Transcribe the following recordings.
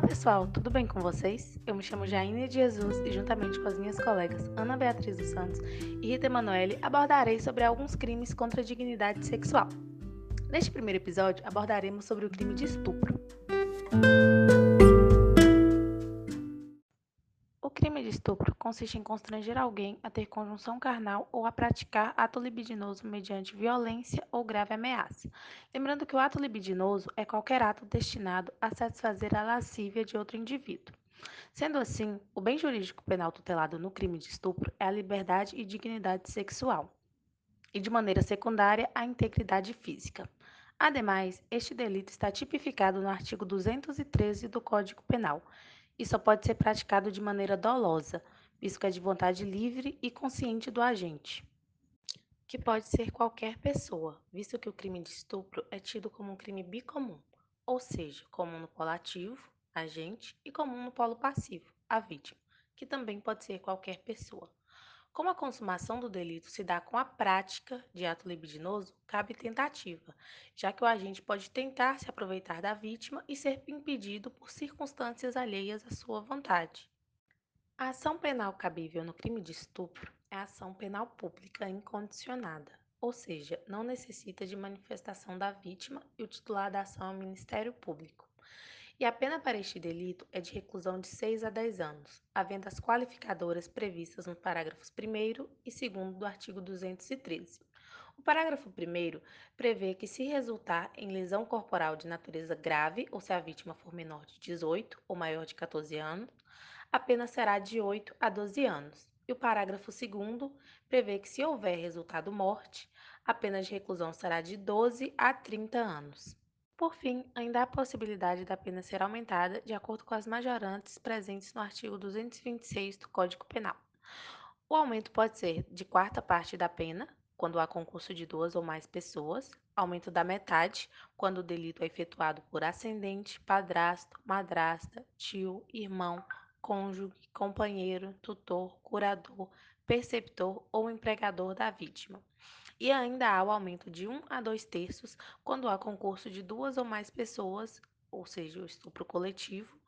pessoal, tudo bem com vocês? Eu me chamo Jaine de Jesus e, juntamente com as minhas colegas Ana Beatriz dos Santos e Rita Emanuele, abordarei sobre alguns crimes contra a dignidade sexual. Neste primeiro episódio, abordaremos sobre o crime de estupro. Estupro consiste em constranger alguém a ter conjunção carnal ou a praticar ato libidinoso mediante violência ou grave ameaça. Lembrando que o ato libidinoso é qualquer ato destinado a satisfazer a lascívia de outro indivíduo. Sendo assim, o bem jurídico penal tutelado no crime de estupro é a liberdade e dignidade sexual, e de maneira secundária, a integridade física. Ademais, este delito está tipificado no artigo 213 do Código Penal e só pode ser praticado de maneira dolosa, visto que é de vontade livre e consciente do agente, que pode ser qualquer pessoa, visto que o crime de estupro é tido como um crime bicomum, ou seja, comum no polo ativo, agente, e comum no polo passivo, a vítima, que também pode ser qualquer pessoa. Como a consumação do delito se dá com a prática de ato libidinoso, cabe tentativa, já que o agente pode tentar se aproveitar da vítima e ser impedido por circunstâncias alheias à sua vontade. A ação penal cabível no crime de estupro é ação penal pública incondicionada, ou seja, não necessita de manifestação da vítima e o titular da ação é o Ministério Público e a pena para este delito é de reclusão de 6 a 10 anos, havendo as qualificadoras previstas nos parágrafos 1 e 2 do artigo 213. O parágrafo 1 prevê que, se resultar em lesão corporal de natureza grave ou se a vítima for menor de 18 ou maior de 14 anos, a pena será de 8 a 12 anos. E o parágrafo 2 prevê que, se houver resultado morte, a pena de reclusão será de 12 a 30 anos. Por fim, ainda há a possibilidade da pena ser aumentada de acordo com as majorantes presentes no artigo 226 do Código Penal. O aumento pode ser de quarta parte da pena, quando há concurso de duas ou mais pessoas, aumento da metade, quando o delito é efetuado por ascendente, padrasto, madrasta, tio, irmão, cônjuge, companheiro, tutor, curador, perceptor ou empregador da vítima e ainda há o aumento de 1 a 2 terços quando há concurso de duas ou mais pessoas, ou seja, o estupro coletivo,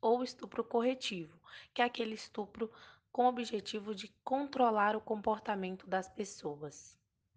ou estupro corretivo, que é aquele estupro com o objetivo de controlar o comportamento das pessoas.